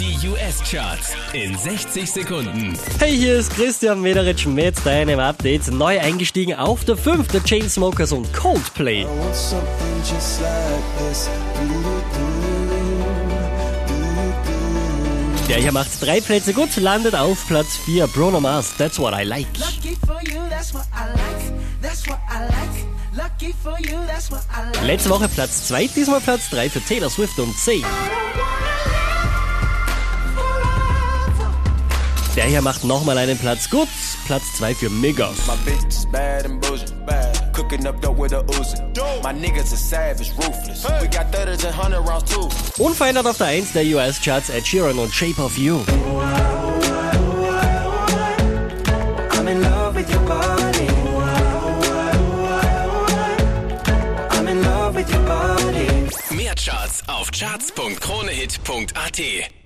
Die US-Charts in 60 Sekunden. Hey, hier ist Christian Mederitsch mit deinem Update. Neu eingestiegen auf der 5. der Chainsmokers und Coldplay. Der hier macht drei Plätze gut, landet auf Platz 4. Bruno Mars, That's What I Like. Lucky for you, that's what I like. That's what I like. Lucky for you, that's what I like. Letzte Woche Platz 2, diesmal Platz 3 für Taylor Swift und C. Der hier macht nochmal einen Platz gut, Platz 2 für Migos. My bitch is bad and bullshit. Bad. Cooking up dope with a Uzi. My niggas are savage, ruthless. We got thudders and hundred rounds too. Unverändert auf der 1 der US-Charts Ed Sheeran und Shape of You. Mehr Charts auf charts.kronehit.at.